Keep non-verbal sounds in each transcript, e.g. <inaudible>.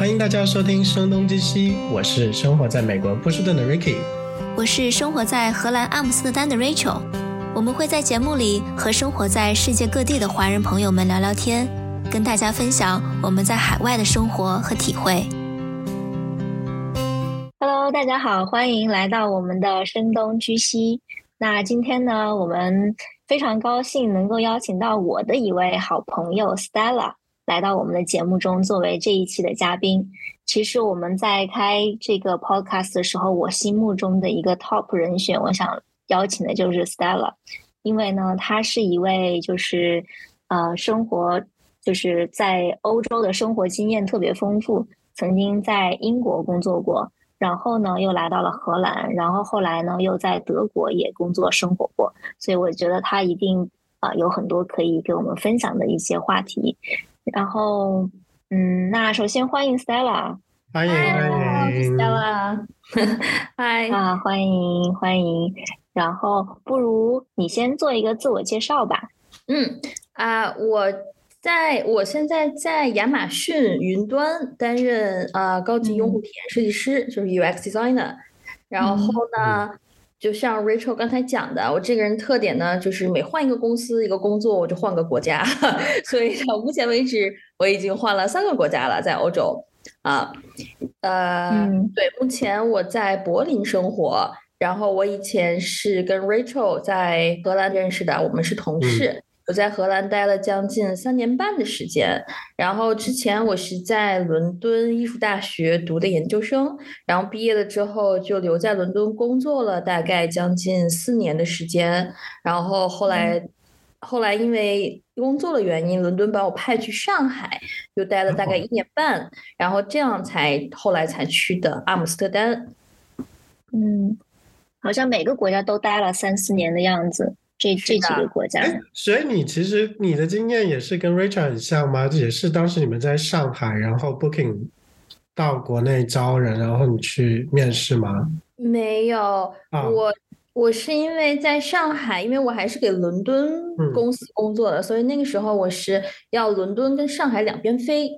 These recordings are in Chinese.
欢迎大家收听《声东击西》，我是生活在美国波士顿的 Ricky，我是生活在荷兰阿姆斯特丹的 Rachel。我们会在节目里和生活在世界各地的华人朋友们聊聊天，跟大家分享我们在海外的生活和体会。Hello，大家好，欢迎来到我们的《声东击西》。那今天呢，我们非常高兴能够邀请到我的一位好朋友 Stella。来到我们的节目中，作为这一期的嘉宾。其实我们在开这个 podcast 的时候，我心目中的一个 top 人选，我想邀请的就是 Stella，因为呢，她是一位就是呃生活就是在欧洲的生活经验特别丰富，曾经在英国工作过，然后呢又来到了荷兰，然后后来呢又在德国也工作生活过，所以我觉得她一定啊有很多可以给我们分享的一些话题。然后，嗯，那首先欢迎 Stella，欢迎 Stella，<laughs> 嗨啊，欢迎欢迎。然后，不如你先做一个自我介绍吧。嗯啊，我在我现在在亚马逊云端担任啊高级用户体验设计师，就是 UX designer。然后呢？就像 Rachel 刚才讲的，我这个人特点呢，就是每换一个公司、一个工作，我就换个国家。<laughs> 所以到目前为止，我已经换了三个国家了，在欧洲。啊，呃，对，目前我在柏林生活，然后我以前是跟 Rachel 在荷兰认识的，我们是同事。我在荷兰待了将近三年半的时间，然后之前我是在伦敦艺术大学读的研究生，然后毕业了之后就留在伦敦工作了大概将近四年的时间，然后后来后来因为工作的原因，伦敦把我派去上海，又待了大概一年半，然后这样才后来才去的阿姆斯特丹。嗯，好像每个国家都待了三四年的样子。这这几个国家，所以你其实你的经验也是跟 Rachel 很像吗？也是当时你们在上海，然后 Booking 到国内招人，然后你去面试吗？没有，我我是因为在上海，因为我还是给伦敦公司工作的，所以那个时候我是要伦敦跟上海两边飞。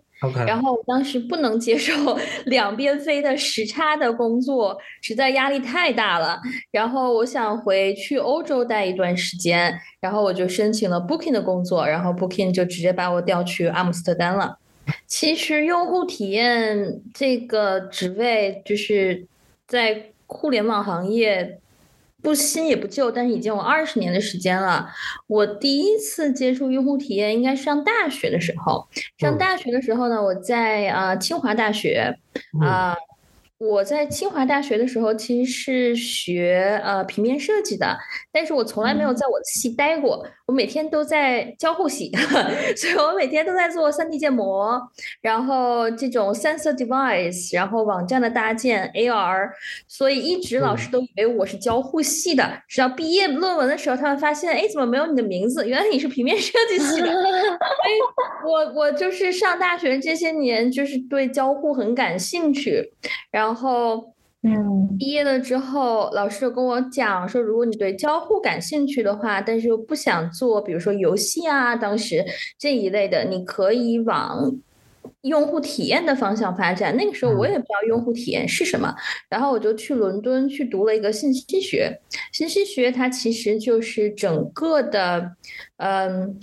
然后我当时不能接受 <laughs> 两边飞的时差的工作，实在压力太大了。然后我想回去欧洲待一段时间，然后我就申请了 Booking 的工作，然后 Booking 就直接把我调去阿姆斯特丹了。其实用户体验这个职位，就是在互联网行业。不新也不旧，但是已经有二十年的时间了。我第一次接触用户体验应该是上大学的时候。上大学的时候呢，我在啊清华大学啊。我在清华大学的时候，其实是学呃平面设计的，但是我从来没有在我的系待过。我每天都在交互系，<laughs> 所以我每天都在做 3D 建模，然后这种 sensor device，然后网站的搭建 AR，所以一直老师都以为我是交互系的。直到毕业论文的时候，他们发现，哎，怎么没有你的名字？原来你是平面设计系的。<laughs> 哎，我我就是上大学这些年，就是对交互很感兴趣，然后。然后，嗯，毕业了之后，老师就跟我讲说，如果你对交互感兴趣的话，但是又不想做，比如说游戏啊，当时这一类的，你可以往用户体验的方向发展。那个时候我也不知道用户体验是什么，然后我就去伦敦去读了一个信息学。信息学它其实就是整个的，嗯。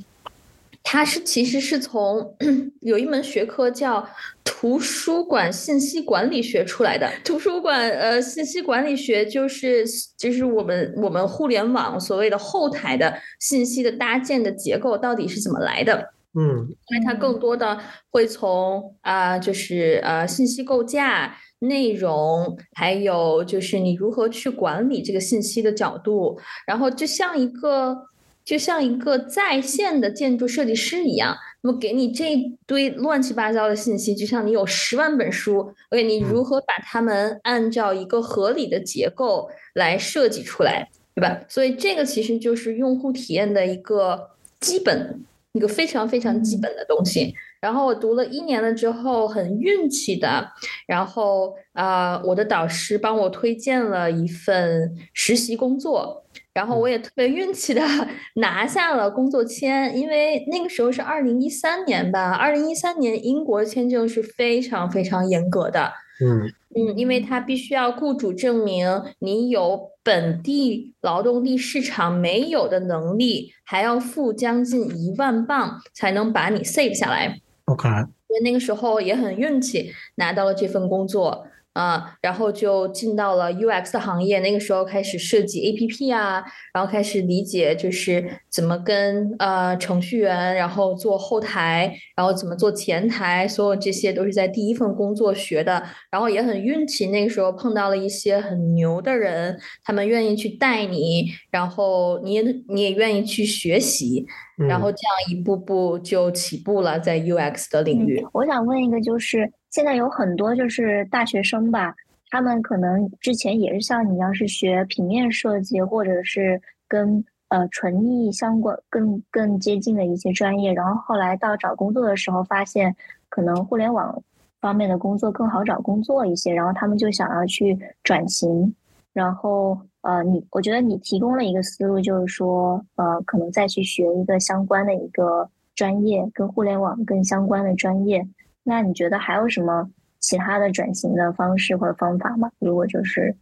它是其实是从 <clears throat> 有一门学科叫图书馆信息管理学出来的。<laughs> 图书馆呃信息管理学就是就是我们我们互联网所谓的后台的信息的搭建的结构到底是怎么来的？嗯，因为它更多的会从啊就是呃信息构架、内容，还有就是你如何去管理这个信息的角度，然后就像一个。就像一个在线的建筑设计师一样，那么给你这一堆乱七八糟的信息，就像你有十万本书，OK，你如何把它们按照一个合理的结构来设计出来，对吧？所以这个其实就是用户体验的一个基本，一个非常非常基本的东西。然后我读了一年了之后，很运气的，然后啊，我的导师帮我推荐了一份实习工作。然后我也特别运气的 <laughs> 拿下了工作签，因为那个时候是二零一三年吧，二零一三年英国签证是非常非常严格的。嗯嗯，因为他必须要雇主证明你有本地劳动力市场没有的能力，还要付将近一万镑才能把你 save 下来。OK，所以那个时候也很运气拿到了这份工作。啊，然后就进到了 UX 的行业，那个时候开始设计 APP 啊，然后开始理解就是怎么跟呃程序员，然后做后台，然后怎么做前台，所有这些都是在第一份工作学的。然后也很运气，那个时候碰到了一些很牛的人，他们愿意去带你，然后你也你也愿意去学习，然后这样一步步就起步了在 UX 的领域。我想问一个就是。现在有很多就是大学生吧，他们可能之前也是像你一样是学平面设计，或者是跟呃纯艺相关更更接近的一些专业，然后后来到找工作的时候发现，可能互联网方面的工作更好找工作一些，然后他们就想要去转型，然后呃你我觉得你提供了一个思路，就是说呃可能再去学一个相关的一个专业，跟互联网更相关的专业。那你觉得还有什么其他的转型的方式或者方法吗？如果就是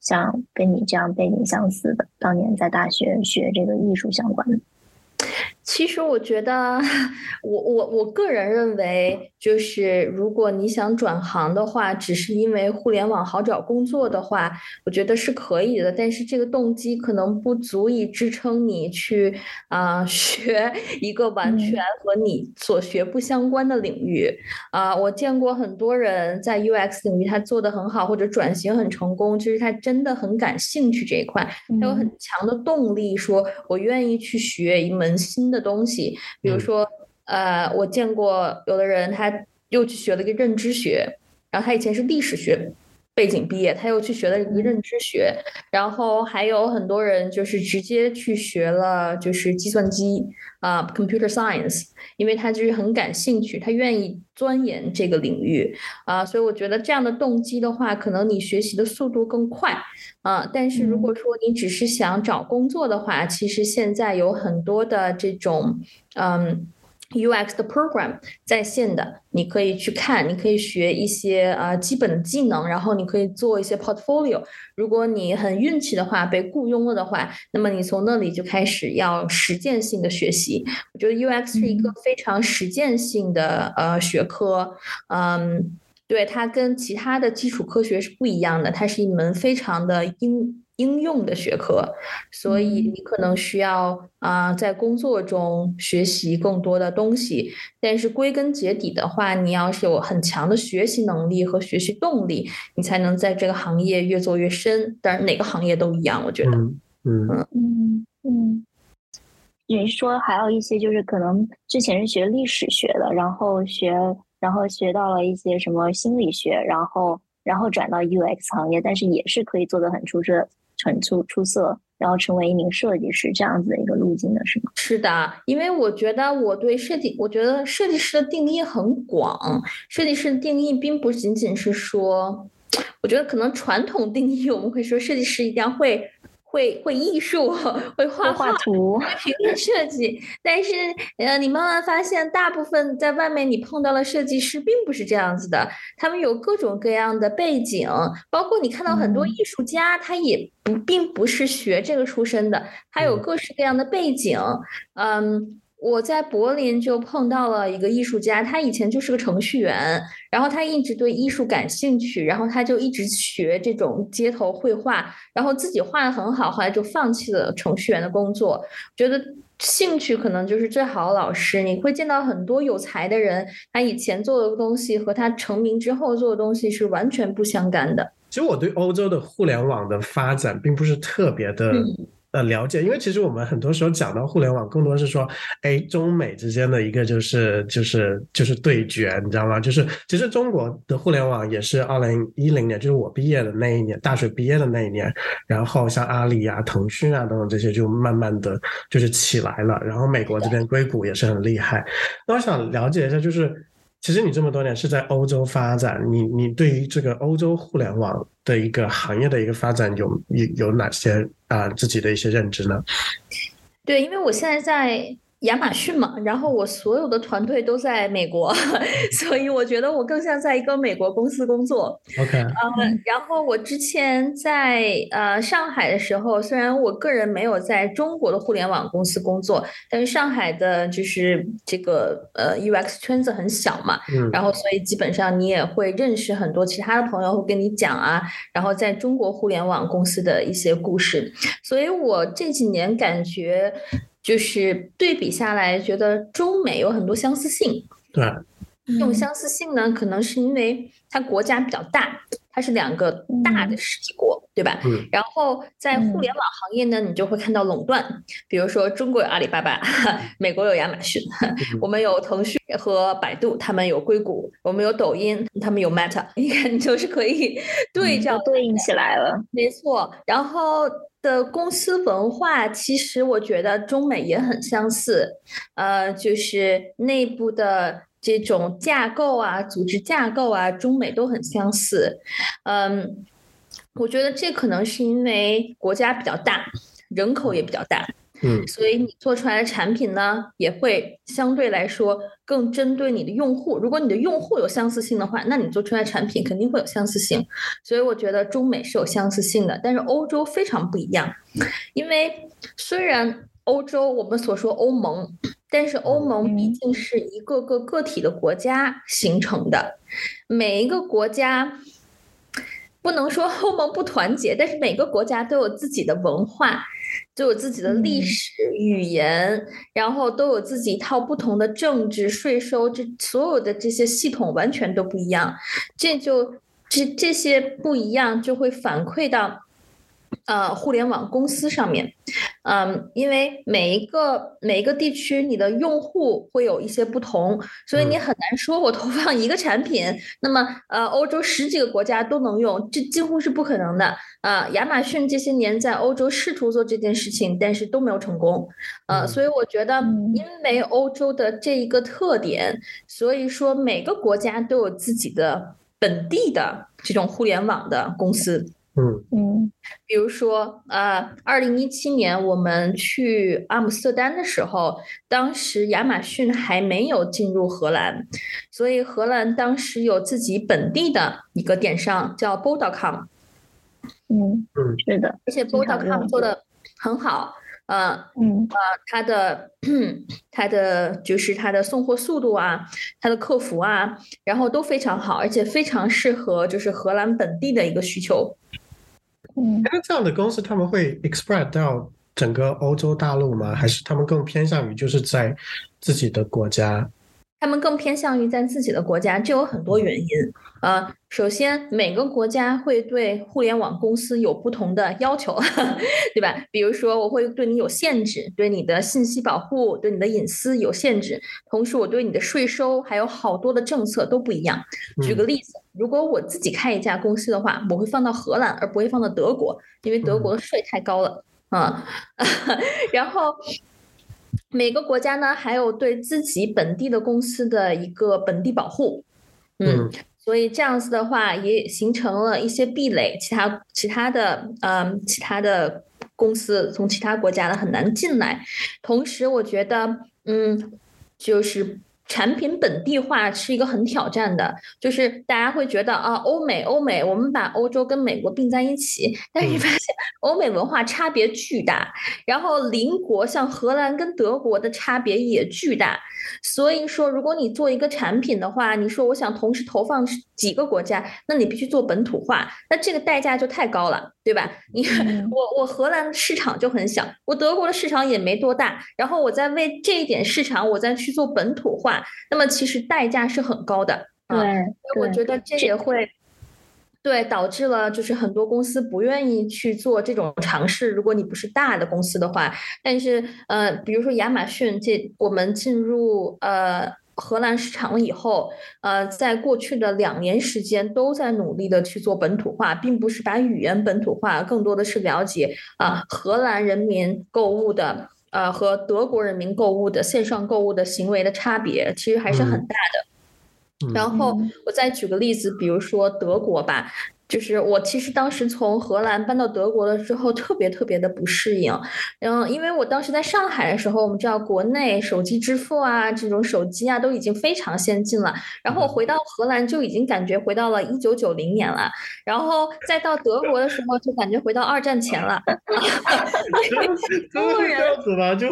像跟你这样背景相似的，当年在大学学这个艺术相关的。其实我觉得，<laughs> 我我我个人认为，就是如果你想转行的话，只是因为互联网好找工作的话，我觉得是可以的。但是这个动机可能不足以支撑你去啊 <laughs> 学一个完全和你所学不相关的领域啊。我见过很多人在 UX 领域他做的很好，或者转型很成功，就是他真的很感兴趣这一块，他有很强的动力，说我愿意去学一门新。的东西，比如说，呃，我见过有的人，他又去学了一个认知学，然后他以前是历史学背景毕业，他又去学了一个认知学，然后还有很多人就是直接去学了就是计算机啊，computer science，因为他就是很感兴趣，他愿意钻研这个领域啊，所以我觉得这样的动机的话，可能你学习的速度更快。啊，但是如果说你只是想找工作的话，其实现在有很多的这种嗯 UX 的 program 在线的，你可以去看，你可以学一些呃基本的技能，然后你可以做一些 portfolio。如果你很运气的话被雇佣了的话，那么你从那里就开始要实践性的学习。我觉得 UX 是一个非常实践性的呃学科，嗯。对它跟其他的基础科学是不一样的，它是一门非常的应应用的学科，所以你可能需要啊在工作中学习更多的东西。但是归根结底的话，你要是有很强的学习能力和学习动力，你才能在这个行业越做越深。当然哪个行业都一样，我觉得。嗯嗯嗯嗯。你说还有一些就是可能之前是学历史学的，然后学。然后学到了一些什么心理学，然后然后转到 UX 行业，但是也是可以做的很出色、很出出色，然后成为一名设计师这样子的一个路径的是吗？是的，因为我觉得我对设计，我觉得设计师的定义很广，设计师的定义并不仅仅是说，我觉得可能传统定义我们会说设计师一定要会。会会艺术，<laughs> 会画画图，会平面设计，但是呃，你慢慢发现，大部分在外面你碰到了设计师，并不是这样子的。他们有各种各样的背景，包括你看到很多艺术家，他也不并不是学这个出身的，他有各式各样的背景，嗯。我在柏林就碰到了一个艺术家，他以前就是个程序员，然后他一直对艺术感兴趣，然后他就一直学这种街头绘画，然后自己画的很好，后来就放弃了程序员的工作。觉得兴趣可能就是最好的老师。你会见到很多有才的人，他以前做的东西和他成名之后做的东西是完全不相干的。其实我对欧洲的互联网的发展并不是特别的。呃，了解，因为其实我们很多时候讲到互联网，更多是说，哎，中美之间的一个就是就是就是对决，你知道吗？就是其实中国的互联网也是二零一零年，就是我毕业的那一年，大学毕业的那一年，然后像阿里啊、腾讯啊等等这些就慢慢的就是起来了，然后美国这边硅谷也是很厉害。那我想了解一下，就是。其实你这么多年是在欧洲发展，你你对于这个欧洲互联网的一个行业的一个发展有有有哪些啊自己的一些认知呢？对，因为我现在在。亚马逊嘛，然后我所有的团队都在美国，<laughs> 所以我觉得我更像在一个美国公司工作。OK，嗯，然后我之前在呃上海的时候，虽然我个人没有在中国的互联网公司工作，但是上海的就是这个呃 UX 圈子很小嘛，嗯，然后所以基本上你也会认识很多其他的朋友会跟你讲啊，然后在中国互联网公司的一些故事，所以我这几年感觉。就是对比下来，觉得中美有很多相似性。对，这种相似性呢，可能是因为它国家比较大，它是两个大的实体国，对吧？嗯。然后在互联网行业呢，你就会看到垄断，比如说中国有阿里巴巴，<laughs> 美国有亚马逊，<laughs> 我们有腾讯和百度，他们有硅谷，我们有抖音，他们有 Meta，你看就是可以对照对应起来了。没错，然后。的公司文化其实我觉得中美也很相似，呃，就是内部的这种架构啊、组织架构啊，中美都很相似。嗯，我觉得这可能是因为国家比较大，人口也比较大。嗯，所以你做出来的产品呢，也会相对来说更针对你的用户。如果你的用户有相似性的话，那你做出来产品肯定会有相似性。所以我觉得中美是有相似性的，但是欧洲非常不一样。因为虽然欧洲我们所说欧盟，但是欧盟毕竟是一个个个体的国家形成的，每一个国家不能说欧盟不团结，但是每个国家都有自己的文化。都有自己的历史语言，然后都有自己一套不同的政治、税收，这所有的这些系统完全都不一样，这就这这些不一样就会反馈到。呃，互联网公司上面，嗯，因为每一个每一个地区，你的用户会有一些不同，所以你很难说我投放一个产品，那么呃，欧洲十几个国家都能用，这几乎是不可能的。呃，亚马逊这些年在欧洲试图做这件事情，但是都没有成功。呃，所以我觉得，因为欧洲的这一个特点，所以说每个国家都有自己的本地的这种互联网的公司。嗯嗯，比如说，呃，二零一七年我们去阿姆斯特丹的时候，当时亚马逊还没有进入荷兰，所以荷兰当时有自己本地的一个电商叫 Bol.com。嗯嗯，是的，而且 Bol.com 做的很好，呃嗯呃，它的 <clears throat> 它的就是它的送货速度啊，它的客服啊，然后都非常好，而且非常适合就是荷兰本地的一个需求。嗯，那这样的公司他们会 express 到整个欧洲大陆吗？还是他们更偏向于就是在自己的国家？他们更偏向于在自己的国家，这有很多原因。呃，首先每个国家会对互联网公司有不同的要求，<laughs> 对吧？比如说，我会对你有限制，对你的信息保护、对你的隐私有限制。同时，我对你的税收还有好多的政策都不一样。举个例子，如果我自己开一家公司的话，我会放到荷兰，而不会放到德国，因为德国的税太高了嗯。<laughs> 然后。每个国家呢，还有对自己本地的公司的一个本地保护，嗯，所以这样子的话，也形成了一些壁垒，其他其他的，嗯，其他的公司从其他国家的很难进来。同时，我觉得，嗯，就是。产品本地化是一个很挑战的，就是大家会觉得啊，欧美欧美，我们把欧洲跟美国并在一起，但是你发现欧美文化差别巨大，然后邻国像荷兰跟德国的差别也巨大。所以说，如果你做一个产品的话，你说我想同时投放几个国家，那你必须做本土化，那这个代价就太高了，对吧？你我我荷兰市场就很小，我德国的市场也没多大，然后我再为这一点市场，我再去做本土化，那么其实代价是很高的。对，我觉得这也会。对，导致了就是很多公司不愿意去做这种尝试。如果你不是大的公司的话，但是呃，比如说亚马逊，这我们进入呃荷兰市场了以后，呃，在过去的两年时间都在努力的去做本土化，并不是把语言本土化，更多的是了解啊荷兰人民购物的呃和德国人民购物的线上购物的行为的差别，其实还是很大的。然后我再举个例子，比如说德国吧。就是我其实当时从荷兰搬到德国了之后，特别特别的不适应。然后，因为我当时在上海的时候，我们知道国内手机支付啊，这种手机啊都已经非常先进了。然后我回到荷兰就已经感觉回到了一九九零年了。然后再到德国的时候，就感觉回到二战前了。中国人这样子吧？就。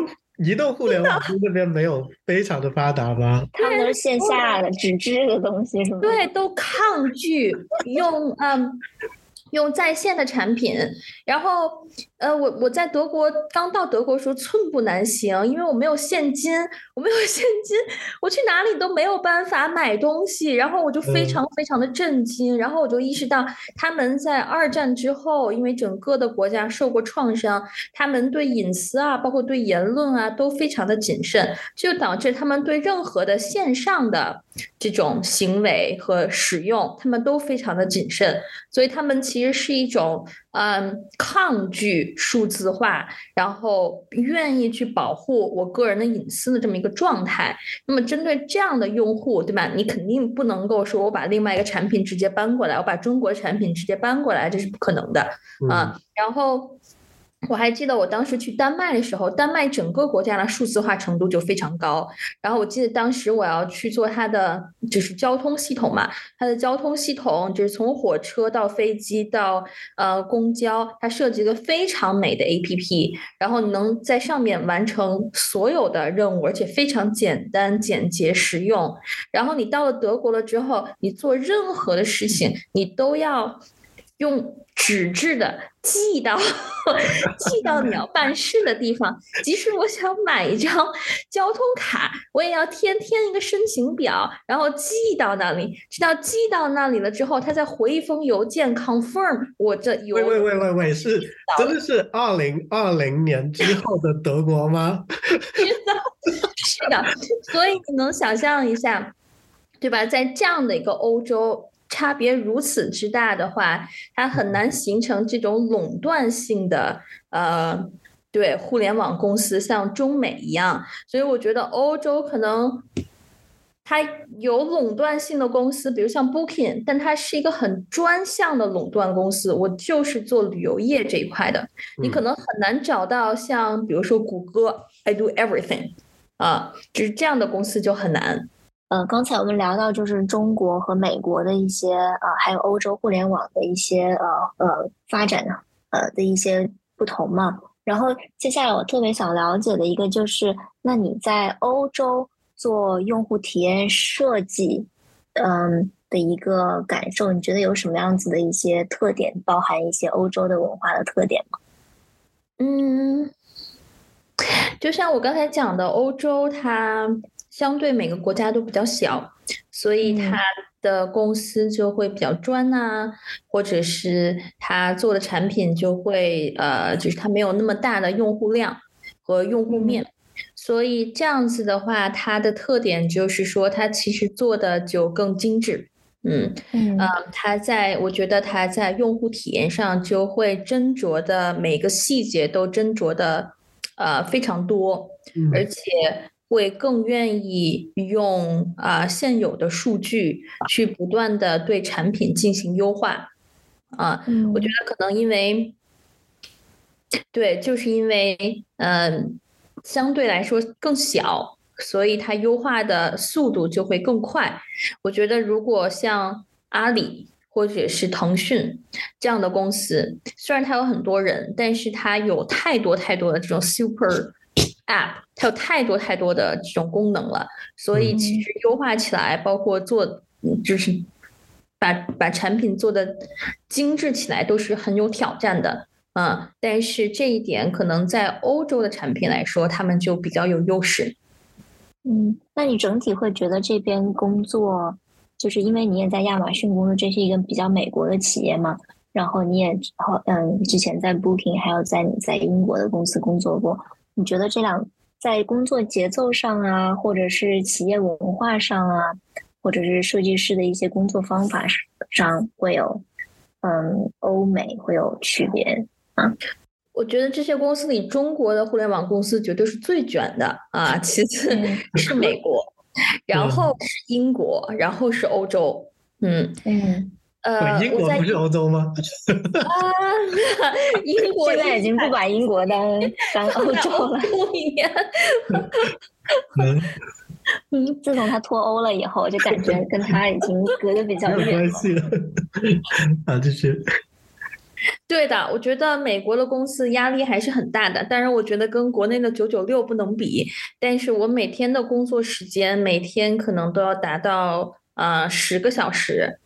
移动互联网那边没有非常的发达吗？<laughs> 他们都是线下的纸质的东西是吗？对，都抗拒用嗯。用在线的产品，然后，呃，我我在德国刚到德国时候寸步难行，因为我没有现金，我没有现金，我去哪里都没有办法买东西，然后我就非常非常的震惊，然后我就意识到他们在二战之后，因为整个的国家受过创伤，他们对隐私啊，包括对言论啊，都非常的谨慎，就导致他们对任何的线上的这种行为和使用，他们都非常的谨慎，所以他们其。其实是一种嗯抗拒数字化，然后愿意去保护我个人的隐私的这么一个状态。那么针对这样的用户，对吧？你肯定不能够说我把另外一个产品直接搬过来，我把中国产品直接搬过来，这是不可能的啊。然后。我还记得我当时去丹麦的时候，丹麦整个国家的数字化程度就非常高。然后我记得当时我要去做它的就是交通系统嘛，它的交通系统就是从火车到飞机到呃公交，它设计一个非常美的 APP，然后你能在上面完成所有的任务，而且非常简单、简洁、实用。然后你到了德国了之后，你做任何的事情，你都要用。纸质的寄到寄到你要 <laughs> 办事的地方，即使我想买一张交通卡，我也要填填一个申请表，然后寄到那里。直到寄到那里了之后，他再回一封邮件 confirm 我这邮。喂喂喂喂喂，是真的是二零二零年之后的德国吗？<laughs> 是的，是的。所以你能想象一下，对吧？在这样的一个欧洲。差别如此之大的话，它很难形成这种垄断性的呃，对互联网公司像中美一样。所以我觉得欧洲可能它有垄断性的公司，比如像 Booking，但它是一个很专项的垄断公司。我就是做旅游业这一块的，你可能很难找到像比如说谷歌，I do everything，啊，就是这样的公司就很难。呃，刚才我们聊到就是中国和美国的一些呃，还有欧洲互联网的一些呃呃发展的呃的一些不同嘛。然后接下来我特别想了解的一个就是，那你在欧洲做用户体验设计，嗯的一个感受，你觉得有什么样子的一些特点，包含一些欧洲的文化的特点吗？嗯，就像我刚才讲的，欧洲它。相对每个国家都比较小，所以它的公司就会比较专呐，或者是它做的产品就会呃，就是它没有那么大的用户量和用户面，所以这样子的话，它的特点就是说，它其实做的就更精致，嗯嗯，它在我觉得它在用户体验上就会斟酌的每个细节都斟酌的呃非常多，而且。会更愿意用啊现有的数据去不断的对产品进行优化，啊，我觉得可能因为，对，就是因为嗯相对来说更小，所以它优化的速度就会更快。我觉得如果像阿里或者是腾讯这样的公司，虽然它有很多人，但是它有太多太多的这种 super。App 它有太多太多的这种功能了，所以其实优化起来，包括做，就是把把产品做的精致起来，都是很有挑战的。嗯，但是这一点可能在欧洲的产品来说，他们就比较有优势。嗯，那你整体会觉得这边工作，就是因为你也在亚马逊工作，这是一个比较美国的企业嘛？然后你也好，嗯，之前在 Booking，还有在你在英国的公司工作过。你觉得这两在工作节奏上啊，或者是企业文化上啊，或者是设计师的一些工作方法上，会有嗯欧美会有区别啊？我觉得这些公司里，中国的互联网公司绝对是最卷的啊，其次 <laughs> 是美国然后是英国，然后是欧洲。嗯嗯。呃，英国不是欧洲吗？啊，<laughs> 英国现在已经不把英国当当欧洲了。嗯嗯，自从他脱欧了以后，就感觉跟他已经隔得比较远关系了。啊，就是。<laughs> 对的，我觉得美国的公司压力还是很大的，当然，我觉得跟国内的九九六不能比。但是我每天的工作时间，每天可能都要达到呃十个小时。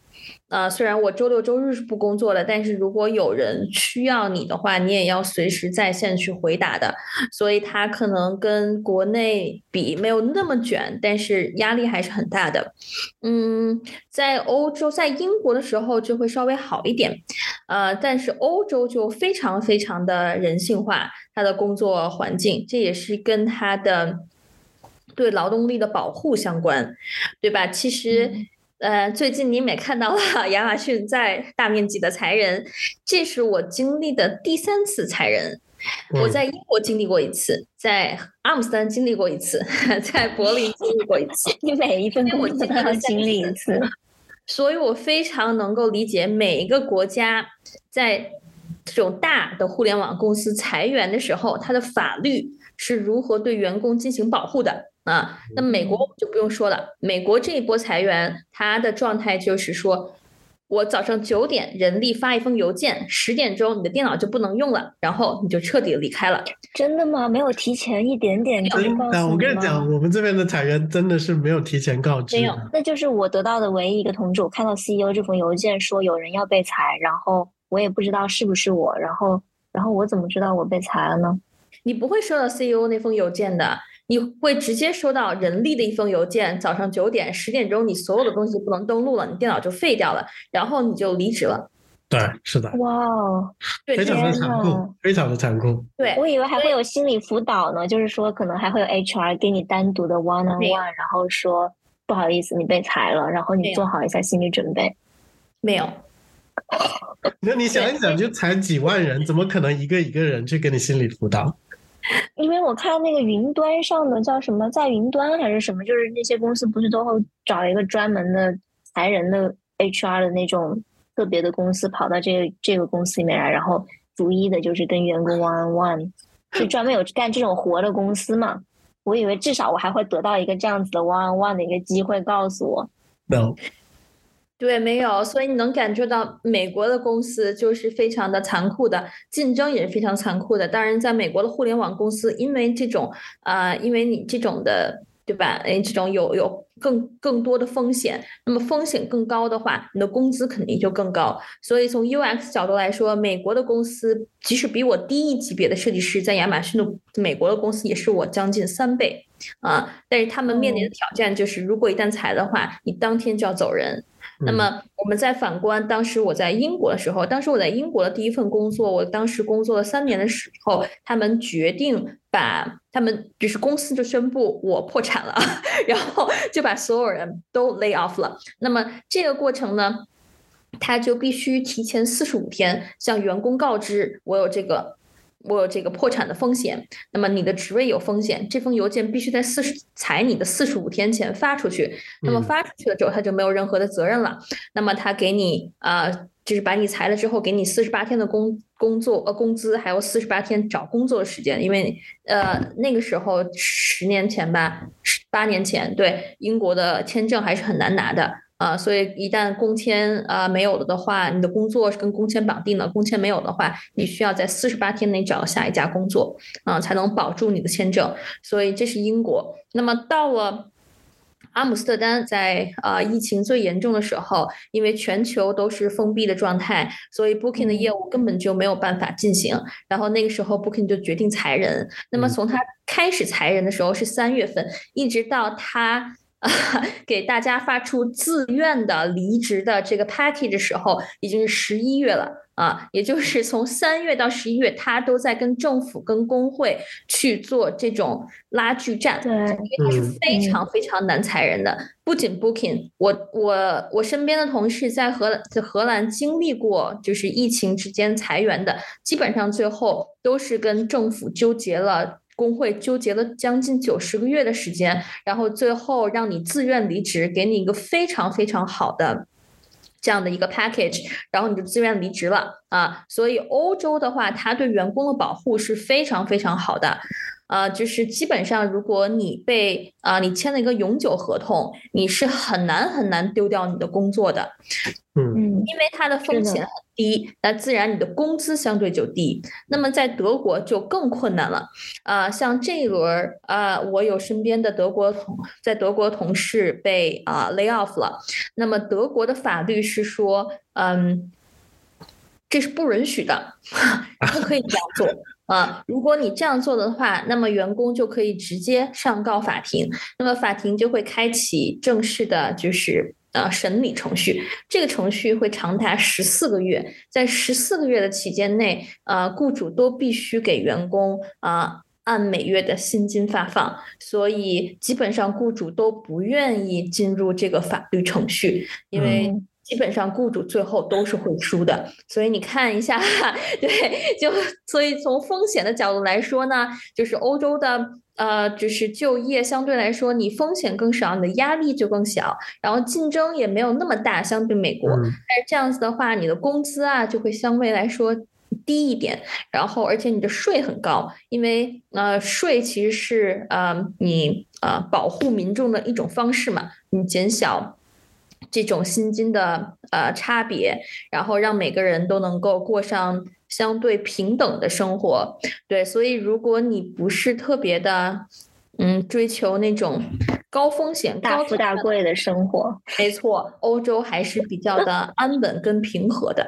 呃，虽然我周六周日是不工作的，但是如果有人需要你的话，你也要随时在线去回答的。所以它可能跟国内比没有那么卷，但是压力还是很大的。嗯，在欧洲，在英国的时候就会稍微好一点，呃，但是欧洲就非常非常的人性化，它的工作环境，这也是跟它的对劳动力的保护相关，对吧？其实。呃，最近你也看到了亚马逊在大面积的裁人，这是我经历的第三次裁人。我在英国经历过一次，在阿姆斯特丹经历过一次，<laughs> 在柏林经历过一次。你每一份工作都要经历一次，<laughs> 所以我非常能够理解每一个国家在这种大的互联网公司裁员的时候，它的法律是如何对员工进行保护的。啊，那美国就不用说了。美国这一波裁员，它的状态就是说，我早上九点人力发一封邮件，十点钟你的电脑就不能用了，然后你就彻底离开了。真的吗？没有提前一点点告诉我跟你讲，我们这边的裁员真的是没有提前告知。没有，那就是我得到的唯一一个通知。我看到 CEO 这封邮件说有人要被裁，然后我也不知道是不是我，然后，然后我怎么知道我被裁了呢？你不会收到 CEO 那封邮件的。你会直接收到人力的一封邮件，早上九点、十点钟，你所有的东西不能登录了，你电脑就废掉了，然后你就离职了。对，是的。哇哦，非常的残酷，非常的残酷。对，我以为还会有心理辅导呢，就是说可能还会有 HR 给你单独的 one on one，然后说不好意思，你被裁了，然后你做好一下心理准备。没有。那你想一想，就裁几万人，怎么可能一个一个人去给你心理辅导？因为我看那个云端上的叫什么，在云端还是什么，就是那些公司不是都会找一个专门的裁人的 HR 的那种特别的公司跑到这个这个公司里面来，然后逐一的就是跟员工 one on one，就专门有干这种活的公司嘛。我以为至少我还会得到一个这样子的 one on one 的一个机会，告诉我。No。对，没有，所以你能感觉到美国的公司就是非常的残酷的，竞争也是非常残酷的。当然，在美国的互联网公司，因为这种啊，因为你这种的，对吧？哎，这种有有更更多的风险，那么风险更高的话，你的工资肯定就更高。所以从 UX 角度来说，美国的公司即使比我低一级别的设计师，在亚马逊的美国的公司也是我将近三倍啊。但是他们面临的挑战就是，如果一旦裁的话，你当天就要走人。那么，我们再反观当时我在英国的时候，当时我在英国的第一份工作，我当时工作了三年的时候，他们决定把他们就是公司就宣布我破产了，<laughs> 然后就把所有人都 lay off 了。那么这个过程呢，他就必须提前四十五天向员工告知我有这个。我有这个破产的风险，那么你的职位有风险，这封邮件必须在四十裁你的四十五天前发出去。那么发出去了之后，他就没有任何的责任了。那么他给你啊，就是把你裁了之后，给你四十八天的工工作呃工资，还有四十八天找工作的时间。因为呃那个时候十年前吧，八年前，对英国的签证还是很难拿的。啊，所以一旦工签啊没有了的话，你的工作是跟工签绑定的。工签没有的话，你需要在四十八天内找到下一家工作，啊，才能保住你的签证。所以这是英国。那么到了阿姆斯特丹，在啊疫情最严重的时候，因为全球都是封闭的状态，所以 Booking 的业务根本就没有办法进行。然后那个时候 Booking 就决定裁人。那么从他开始裁人的时候是三月份，一直到他。<laughs> 给大家发出自愿的离职的这个 package 的时候，已经是十一月了啊，也就是从三月到十一月，他都在跟政府、跟工会去做这种拉锯战，对，因为他是非常非常难裁人的。不仅 Booking，我我我身边的同事在荷在荷兰经历过就是疫情之间裁员的，基本上最后都是跟政府纠结了。工会纠结了将近九十个月的时间，然后最后让你自愿离职，给你一个非常非常好的。这样的一个 package，然后你就自愿离职了啊，所以欧洲的话，它对员工的保护是非常非常好的。啊，就是基本上，如果你被啊，你签了一个永久合同，你是很难很难丢掉你的工作的，嗯，因为它的风险很低，那自然你的工资相对就低。那么在德国就更困难了，啊，像这一轮啊，我有身边的德国同在德国同事被啊 lay off 了，那么德国的法律是说，嗯，这是不允许的，<laughs> 不可以这样做。啊，如果你这样做的话，那么员工就可以直接上告法庭，那么法庭就会开启正式的，就是呃审理程序。这个程序会长达十四个月，在十四个月的期间内，呃，雇主都必须给员工啊按每月的薪金发放，所以基本上雇主都不愿意进入这个法律程序，因为。基本上雇主最后都是会输的，所以你看一下，<laughs> 对，就 <laughs> 所以从风险的角度来说呢，就是欧洲的呃，就是就业相对来说你风险更少，你的压力就更小，然后竞争也没有那么大，相对美国。但是这样子的话，你的工资啊就会相对来说低一点，然后而且你的税很高，因为呃税其实是呃你呃保护民众的一种方式嘛，你减小。这种薪金的呃差别，然后让每个人都能够过上相对平等的生活。对，所以如果你不是特别的，嗯，追求那种高风险、大富大贵的生活，没错，欧洲还是比较的 <laughs> 安稳跟平和的。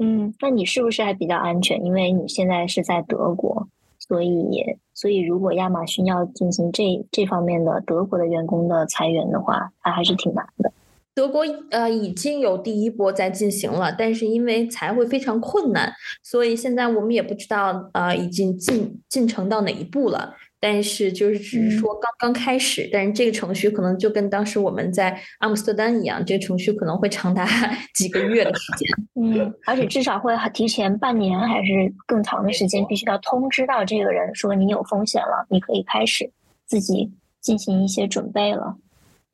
嗯，那你是不是还比较安全？因为你现在是在德国，所以所以如果亚马逊要进行这这方面的德国的员工的裁员的话，它还是挺难的。德国呃已经有第一波在进行了，但是因为才会非常困难，所以现在我们也不知道呃已经进进程到哪一步了。但是就是只是说刚刚开始，但是这个程序可能就跟当时我们在阿姆斯特丹一样，这个程序可能会长达 <laughs> 几个月的时间。嗯，而且至少会提前半年还是更长的时间，必须要通知到这个人说你有风险了，你可以开始自己进行一些准备了。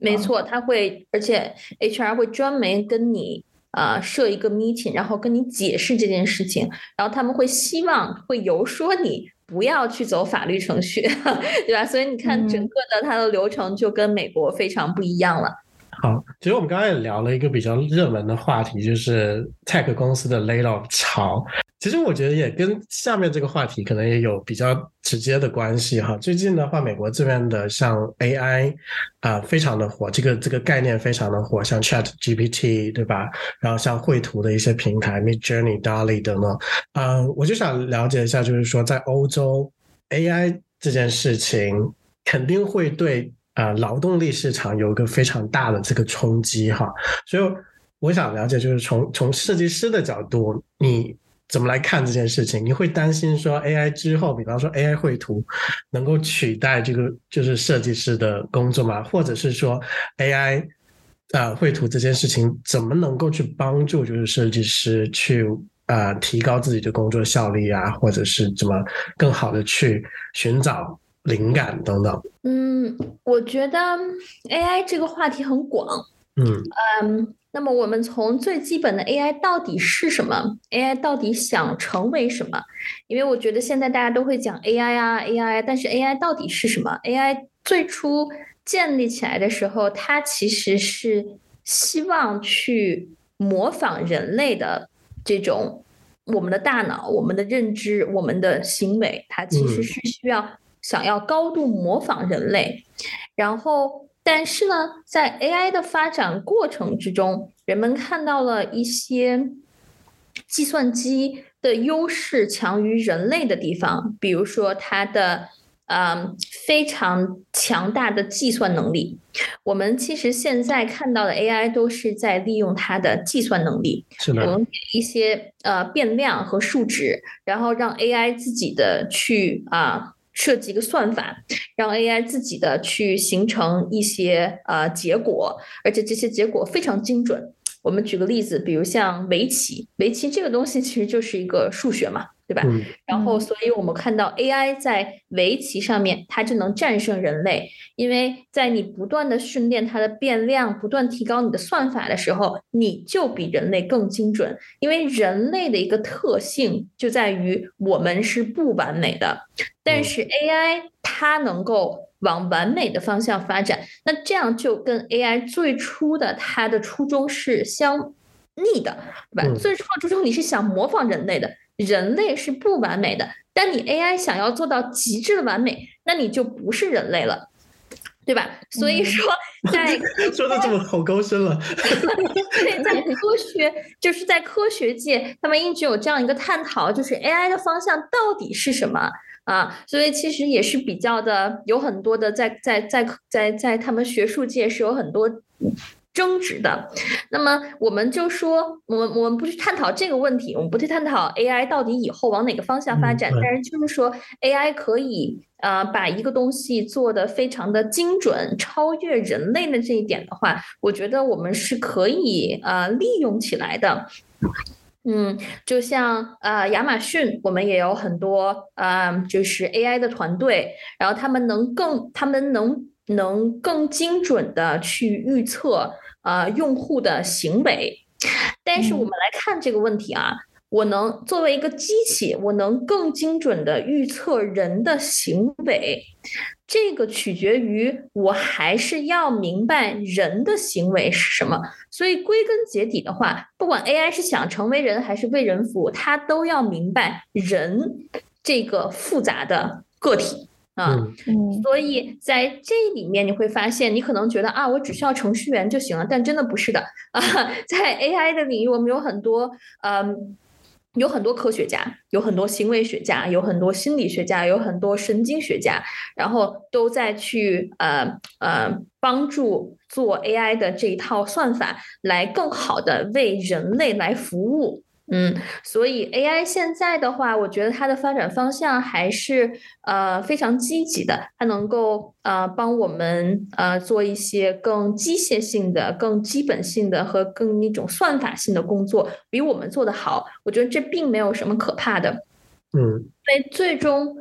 没错，他会，而且 HR 会专门跟你啊设一个 meeting，然后跟你解释这件事情，然后他们会希望会游说你不要去走法律程序，<laughs> 对吧？所以你看整个的它的流程就跟美国非常不一样了。好，其实我们刚刚也聊了一个比较热门的话题，就是 tech 公司的 layoff 潮。其实我觉得也跟下面这个话题可能也有比较直接的关系哈。最近的话，美国这边的像 AI 啊，非常的火，这个这个概念非常的火，像 Chat GPT 对吧？然后像绘图的一些平台，Mid Journey、Dall-E 等等。嗯，我就想了解一下，就是说在欧洲 AI 这件事情肯定会对啊劳动力市场有一个非常大的这个冲击哈。所以我想了解，就是从从设计师的角度，你。怎么来看这件事情？你会担心说 AI 之后，比方说 AI 绘图能够取代这个就是设计师的工作吗？或者是说 AI 啊绘图这件事情怎么能够去帮助就是设计师去啊提高自己的工作效率啊，或者是怎么更好的去寻找灵感等等？嗯，我觉得 AI 这个话题很广。嗯嗯。那么我们从最基本的 AI 到底是什么？AI 到底想成为什么？因为我觉得现在大家都会讲 AI 啊 AI，但是 AI 到底是什么？AI 最初建立起来的时候，它其实是希望去模仿人类的这种我们的大脑、我们的认知、我们的行为，它其实是需要想要高度模仿人类，然后。但是呢，在 AI 的发展过程之中，人们看到了一些计算机的优势强于人类的地方，比如说它的嗯非常强大的计算能力。我们其实现在看到的 AI 都是在利用它的计算能力，是的，我们给一些呃变量和数值，然后让 AI 自己的去啊。设计一个算法，让 AI 自己的去形成一些呃结果，而且这些结果非常精准。我们举个例子，比如像围棋，围棋这个东西其实就是一个数学嘛。对吧？然后，所以我们看到 AI 在围棋上面，它就能战胜人类，因为在你不断的训练它的变量，不断提高你的算法的时候，你就比人类更精准。因为人类的一个特性就在于我们是不完美的，但是 AI 它能够往完美的方向发展，那这样就跟 AI 最初的它的初衷是相逆的，对吧？最初的初衷你是想模仿人类的。人类是不完美的，但你 AI 想要做到极致的完美，那你就不是人类了，对吧？所以说，<laughs> 在 <laughs> 说的这么好高深了。<laughs> 对，在科学，就是在科学界，他们一直有这样一个探讨，就是 AI 的方向到底是什么啊？所以其实也是比较的，有很多的在在在在在他们学术界是有很多。争执的，那么我们就说，我们我们不去探讨这个问题，我们不去探讨 AI 到底以后往哪个方向发展，但是就是说 AI 可以呃把一个东西做的非常的精准，超越人类的这一点的话，我觉得我们是可以呃利用起来的。嗯，就像呃亚马逊，我们也有很多呃就是 AI 的团队，然后他们能更，他们能能更精准的去预测。呃，用户的行为，但是我们来看这个问题啊，我能作为一个机器，我能更精准的预测人的行为，这个取决于我还是要明白人的行为是什么。所以归根结底的话，不管 AI 是想成为人还是为人服务，它都要明白人这个复杂的个体。啊，所以在这里面你会发现，你可能觉得啊，我只需要程序员就行了，但真的不是的 <laughs> 啊。在 AI 的领域，我们有很多，嗯，有很多科学家，有很多行为学家，有很多心理学家，有很多神经学家，然后都在去呃呃帮助做 AI 的这一套算法，来更好的为人类来服务。嗯，所以 AI 现在的话，我觉得它的发展方向还是呃非常积极的，它能够呃帮我们呃做一些更机械性的、更基本性的和更那种算法性的工作，比我们做的好。我觉得这并没有什么可怕的。嗯，因为最终。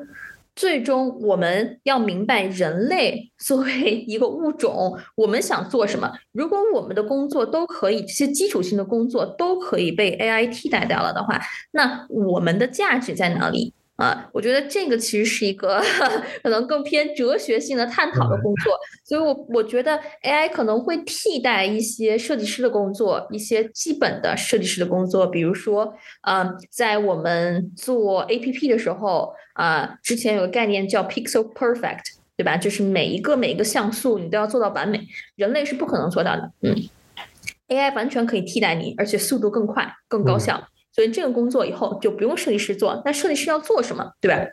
最终，我们要明白，人类 <laughs> 作为一个物种，我们想做什么？如果我们的工作都可以，这些基础性的工作都可以被 AI 替代掉了的话，那我们的价值在哪里？啊，我觉得这个其实是一个 <laughs> 可能更偏哲学性的探讨的工作，所以我我觉得 AI 可能会替代一些设计师的工作，一些基本的设计师的工作，比如说，嗯，在我们做 APP 的时候，啊，之前有个概念叫 Pixel Perfect，对吧？就是每一个每一个像素你都要做到完美，人类是不可能做到的，嗯，AI 完全可以替代你，而且速度更快、更高效。所以这个工作以后就不用设计师做，那设计师要做什么，对吧？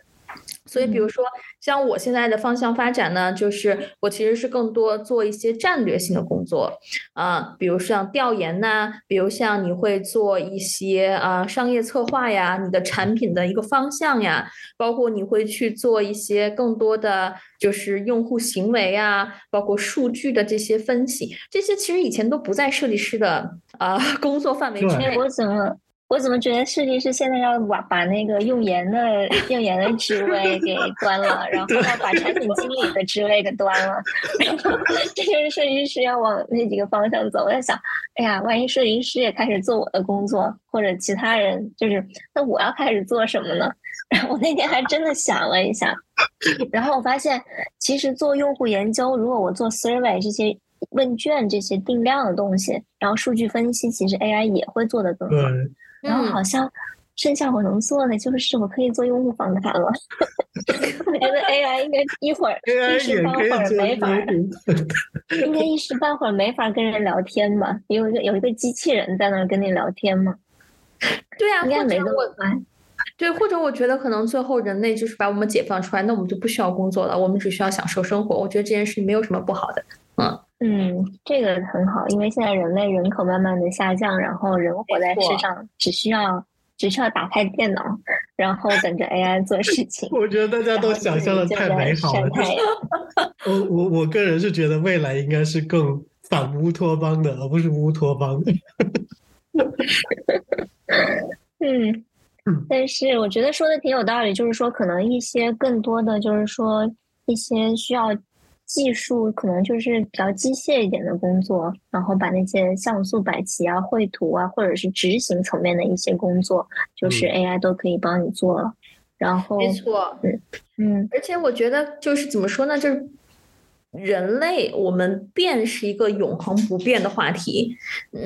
所以比如说像我现在的方向发展呢，就是我其实是更多做一些战略性的工作啊，比如像调研呐，比如像你会做一些啊商业策划呀，你的产品的一个方向呀，包括你会去做一些更多的就是用户行为啊，包括数据的这些分析，这些其实以前都不在设计师的啊工作范围之内。我怎么？我怎么觉得设计师现在要把把那个用研的用研的职位给端了，然后要把产品经理的职位给端了，<laughs> 这就是设计师要往那几个方向走。我在想，哎呀，万一设计师也开始做我的工作，或者其他人，就是那我要开始做什么呢？<laughs> 然后我那天还真的想了一下，然后我发现，其实做用户研究，如果我做 survey 这些问卷这些定量的东西，然后数据分析，其实 AI 也会做得更好。然后好像剩下我能做的就是我可以做用户访谈了。我觉得 AI 应该一会儿一时半会儿没法，应该一时半会儿没法跟人聊天吧？有一个有一个机器人在那儿跟你聊天吗？<laughs> 对啊，应该没那么快。对，或者我觉得可能最后人类就是把我们解放出来，那我们就不需要工作了，我们只需要享受生活。我觉得这件事没有什么不好的。嗯。嗯，这个很好，因为现在人类人口慢慢的下降，然后人活在世上只需要只需要打开电脑，然后等着 AI 做事情。我觉得大家都想象的太美好了。<laughs> 我我我个人是觉得未来应该是更反乌托邦的，而不是乌托邦。<laughs> 嗯，但是我觉得说的挺有道理，就是说可能一些更多的就是说一些需要技术，可能就是比较机械一点的工作，然后把那些像素摆齐啊、绘图啊，或者是执行层面的一些工作，就是 AI 都可以帮你做了。然后没错，嗯嗯，而且我觉得就是怎么说呢，就是。人类，我们变是一个永恒不变的话题。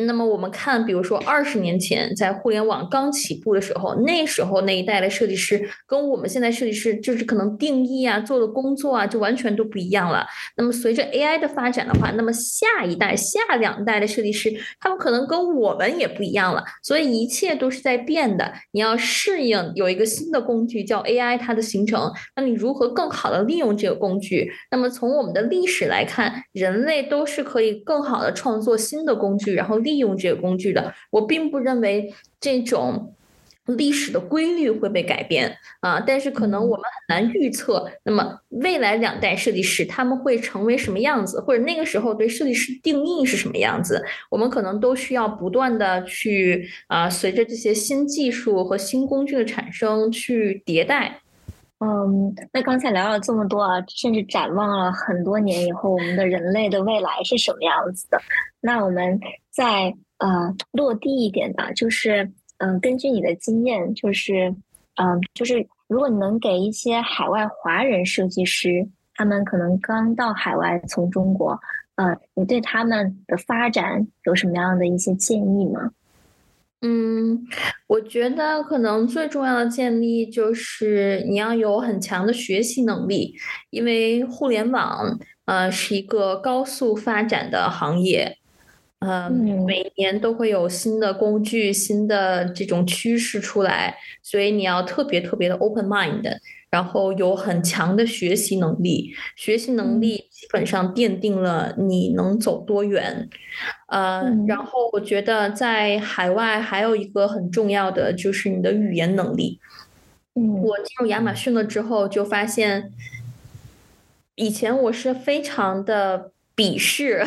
那么我们看，比如说二十年前在互联网刚起步的时候，那时候那一代的设计师跟我们现在设计师就是可能定义啊、做的工作啊，就完全都不一样了。那么随着 AI 的发展的话，那么下一代、下两代的设计师，他们可能跟我们也不一样了。所以一切都是在变的。你要适应有一个新的工具叫 AI，它的形成，那你如何更好的利用这个工具？那么从我们的历史来看，人类都是可以更好的创作新的工具，然后利用这个工具的。我并不认为这种历史的规律会被改变啊，但是可能我们很难预测，那么未来两代设计师他们会成为什么样子，或者那个时候对设计师定义是什么样子，我们可能都需要不断的去啊，随着这些新技术和新工具的产生去迭代。嗯，那刚才聊了这么多啊，甚至展望了很多年以后，我们的人类的未来是什么样子的？那我们再呃落地一点的，就是嗯，根据你的经验，就是嗯，就是如果你能给一些海外华人设计师，他们可能刚到海外从中国，呃，你对他们的发展有什么样的一些建议吗？嗯，我觉得可能最重要的建立就是你要有很强的学习能力，因为互联网呃是一个高速发展的行业，嗯，每年都会有新的工具、新的这种趋势出来，所以你要特别特别的 open mind。然后有很强的学习能力，学习能力基本上奠定了你能走多远。呃，然后我觉得在海外还有一个很重要的就是你的语言能力。嗯，我进入亚马逊了之后就发现，以前我是非常的鄙视。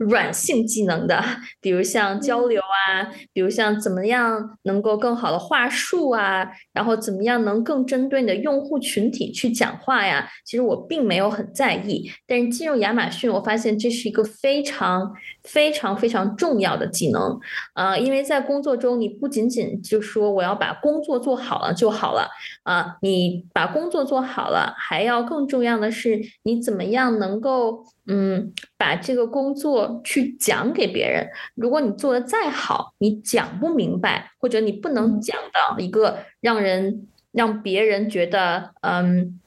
软性技能的，比如像交流啊，比如像怎么样能够更好的话术啊，然后怎么样能更针对你的用户群体去讲话呀？其实我并没有很在意，但是进入亚马逊，我发现这是一个非常非常非常重要的技能啊，因为在工作中，你不仅仅就说我要把工作做好了就好了啊，你把工作做好了，还要更重要的是你怎么样能够嗯把这个工作。去讲给别人，如果你做的再好，你讲不明白，或者你不能讲到一个让人让别人觉得嗯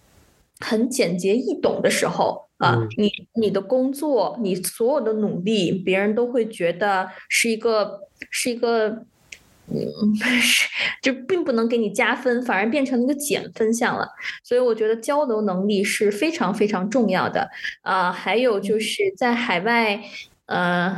很简洁易懂的时候啊，你你的工作，你所有的努力，别人都会觉得是一个是一个。嗯，<laughs> 是，就并不能给你加分，反而变成了一个减分项了。所以我觉得交流能力是非常非常重要的啊。还有就是在海外，呃。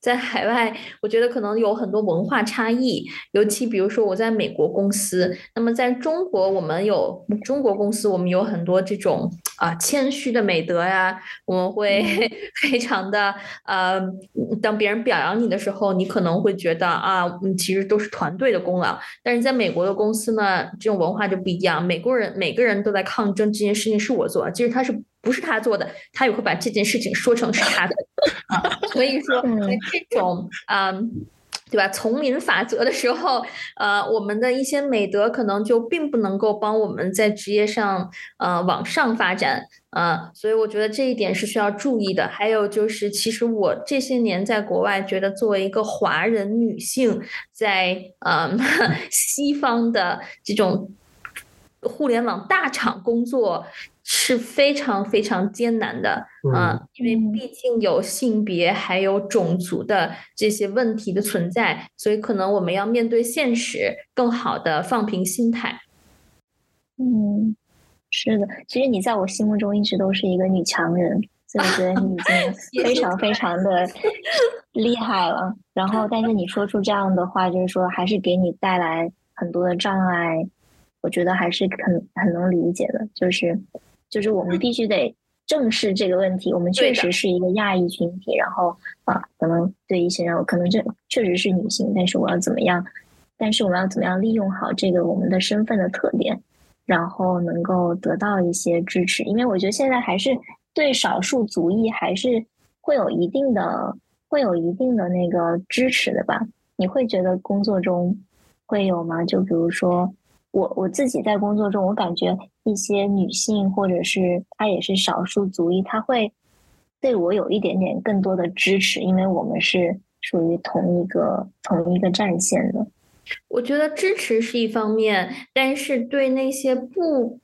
在海外，我觉得可能有很多文化差异，尤其比如说我在美国公司，那么在中国，我们有中国公司，我们有很多这种啊谦虚的美德呀，我们会 <laughs> 非常的呃，当别人表扬你的时候，你可能会觉得啊，其实都是团队的功劳。但是在美国的公司呢，这种文化就不一样，美国人每个人都在抗争这件事情是我做，其实他是。不是他做的，他也会把这件事情说成是他的啊。<laughs> 所以说，在这种嗯，对吧？丛林法则的时候，呃，我们的一些美德可能就并不能够帮我们在职业上呃往上发展啊。所以我觉得这一点是需要注意的。还有就是，其实我这些年在国外，觉得作为一个华人女性，在呃 <laughs> 西方的这种互联网大厂工作。是非常非常艰难的啊，因为毕竟有性别还有种族的这些问题的存在，所以可能我们要面对现实，更好的放平心态。嗯，是的，其实你在我心目中一直都是一个女强人，所以我觉得你已经 <laughs> 非常非常的厉害了。然后，但是你说出这样的话，就是说还是给你带来很多的障碍，我觉得还是很很能理解的，就是。就是我们必须得正视这个问题。我们确实是一个亚裔群体，然后啊，可能对一些人，可能这确实是女性，但是我要怎么样？但是我们要怎么样利用好这个我们的身份的特点，然后能够得到一些支持？因为我觉得现在还是对少数族裔还是会有一定的会有一定的那个支持的吧？你会觉得工作中会有吗？就比如说我我自己在工作中，我感觉一些女性或者是她也是少数族裔，她会对我有一点点更多的支持，因为我们是属于同一个同一个战线的。我觉得支持是一方面，但是对那些不，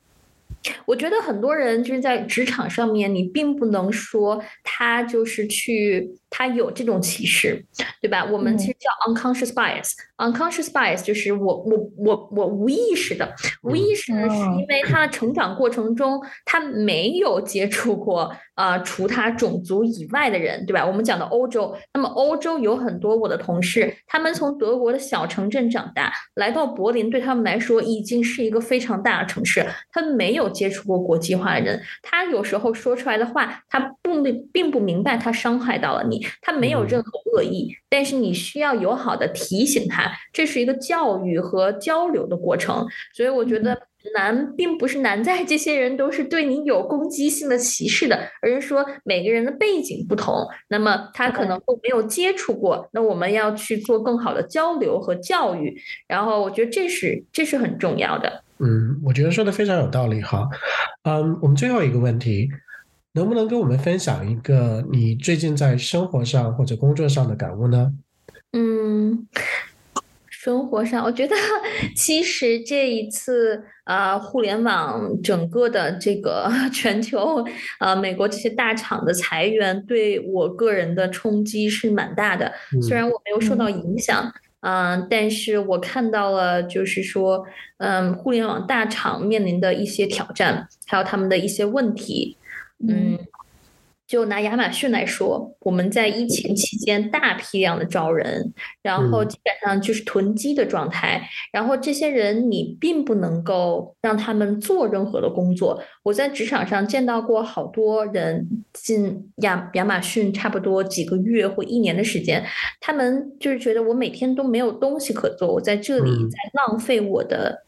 我觉得很多人就是在职场上面，你并不能说他就是去。他有这种歧视，对吧？我们其实叫 unconscious bias。unconscious bias 就是我我我我无意识的，无意识呢是因为他的成长过程中他没有接触过啊除他种族以外的人，对吧？我们讲的欧洲，那么欧洲有很多我的同事，他们从德国的小城镇长大，来到柏林，对他们来说已经是一个非常大的城市，他没有接触过国际化的人，他有时候说出来的话，他不并不明白他伤害到了你。他没有任何恶意，但是你需要友好的提醒他，这是一个教育和交流的过程。所以我觉得难，并不是难在这些人都是对你有攻击性的歧视的，而是说每个人的背景不同，那么他可能都没有接触过。那我们要去做更好的交流和教育，然后我觉得这是这是很重要的。嗯，我觉得说的非常有道理哈。嗯，我们最后一个问题。能不能跟我们分享一个你最近在生活上或者工作上的感悟呢？嗯，生活上，我觉得 <laughs> 其实这一次啊，互联网整个的这个 <laughs> 全球呃，美国这些大厂的裁员对我个人的冲击是蛮大的。虽然我没有受到影响，嗯，但是我看到了，就是说，嗯，互联网大厂面临的一些挑战，还有他们的一些问题。嗯，就拿亚马逊来说，我们在疫情期间大批量的招人，然后基本上就是囤积的状态。然后这些人你并不能够让他们做任何的工作。我在职场上见到过好多人进亚亚马逊，差不多几个月或一年的时间，他们就是觉得我每天都没有东西可做，我在这里在浪费我的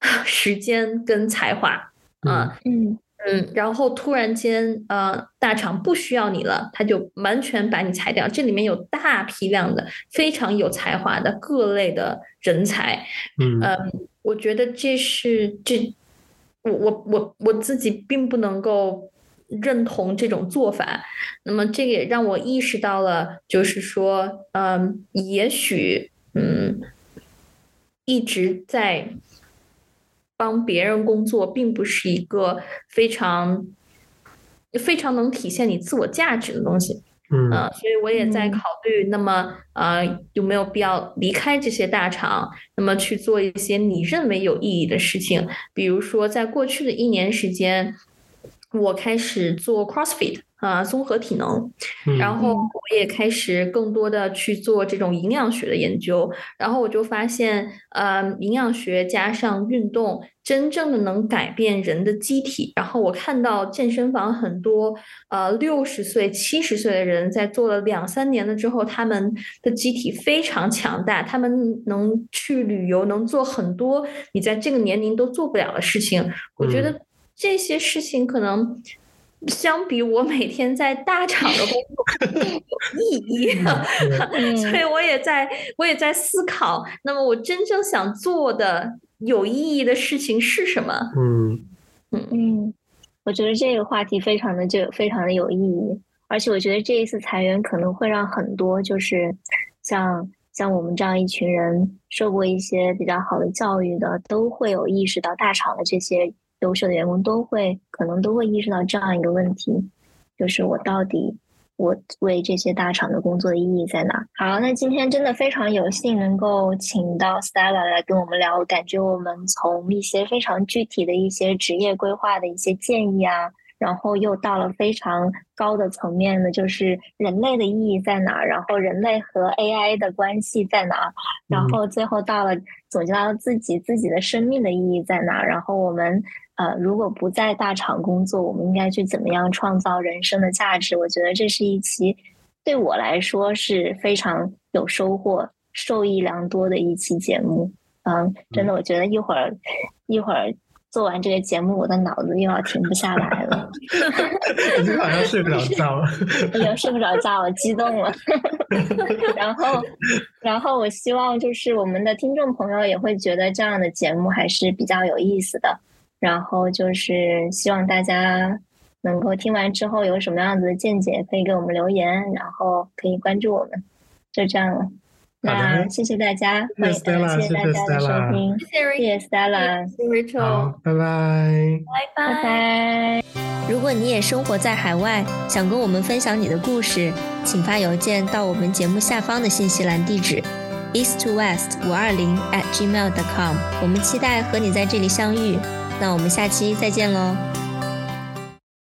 <laughs> 时间跟才华啊，嗯。嗯，然后突然间，呃，大厂不需要你了，他就完全把你裁掉。这里面有大批量的非常有才华的各类的人才。嗯，我觉得这是这，我我我我自己并不能够认同这种做法。那么这也让我意识到了，就是说，嗯，也许，嗯，一直在。帮别人工作并不是一个非常非常能体现你自我价值的东西，嗯，所以我也在考虑，那么呃有没有必要离开这些大厂，那么去做一些你认为有意义的事情，比如说在过去的一年时间，我开始做 CrossFit。啊，综合体能，然后我也开始更多的去做这种营养学的研究，然后我就发现，呃，营养学加上运动，真正的能改变人的机体。然后我看到健身房很多，呃，六十岁、七十岁的人在做了两三年了之后，他们的机体非常强大，他们能去旅游，能做很多你在这个年龄都做不了的事情。我觉得这些事情可能。相比我每天在大厂的工作更有意义，<laughs> 所以我也在我也在思考，那么我真正想做的有意义的事情是什么？嗯嗯嗯，我觉得这个话题非常的就非常的有意义，而且我觉得这一次裁员可能会让很多就是像像我们这样一群人受过一些比较好的教育的，都会有意识到大厂的这些。优秀的员工都会可能都会意识到这样一个问题，就是我到底我为这些大厂的工作的意义在哪？好，那今天真的非常有幸能够请到 Stella 来跟我们聊，感觉我们从一些非常具体的一些职业规划的一些建议啊。然后又到了非常高的层面的，就是人类的意义在哪？然后人类和 AI 的关系在哪？然后最后到了总结到自己自己的生命的意义在哪？然后我们呃，如果不在大厂工作，我们应该去怎么样创造人生的价值？我觉得这是一期对我来说是非常有收获、受益良多的一期节目。嗯，真的，我觉得一会儿一会儿。做完这个节目，我的脑子又要停不下来了。<laughs> 今天晚上睡不着觉了。已经睡不着觉了，激动了。<laughs> 然后，然后我希望就是我们的听众朋友也会觉得这样的节目还是比较有意思的。然后就是希望大家能够听完之后有什么样子的见解，可以给我们留言，然后可以关注我们。就这样了。那谢谢大家，谢谢大家的收听，谢谢 Stella，谢谢 Rachel，拜拜，拜拜。如果你也生活在海外，想跟我们分享你的故事，请发邮件到我们节目下方的信息栏地址 east to west 五二零 at gmail dot com。我们期待和你在这里相遇。那我们下期再见喽。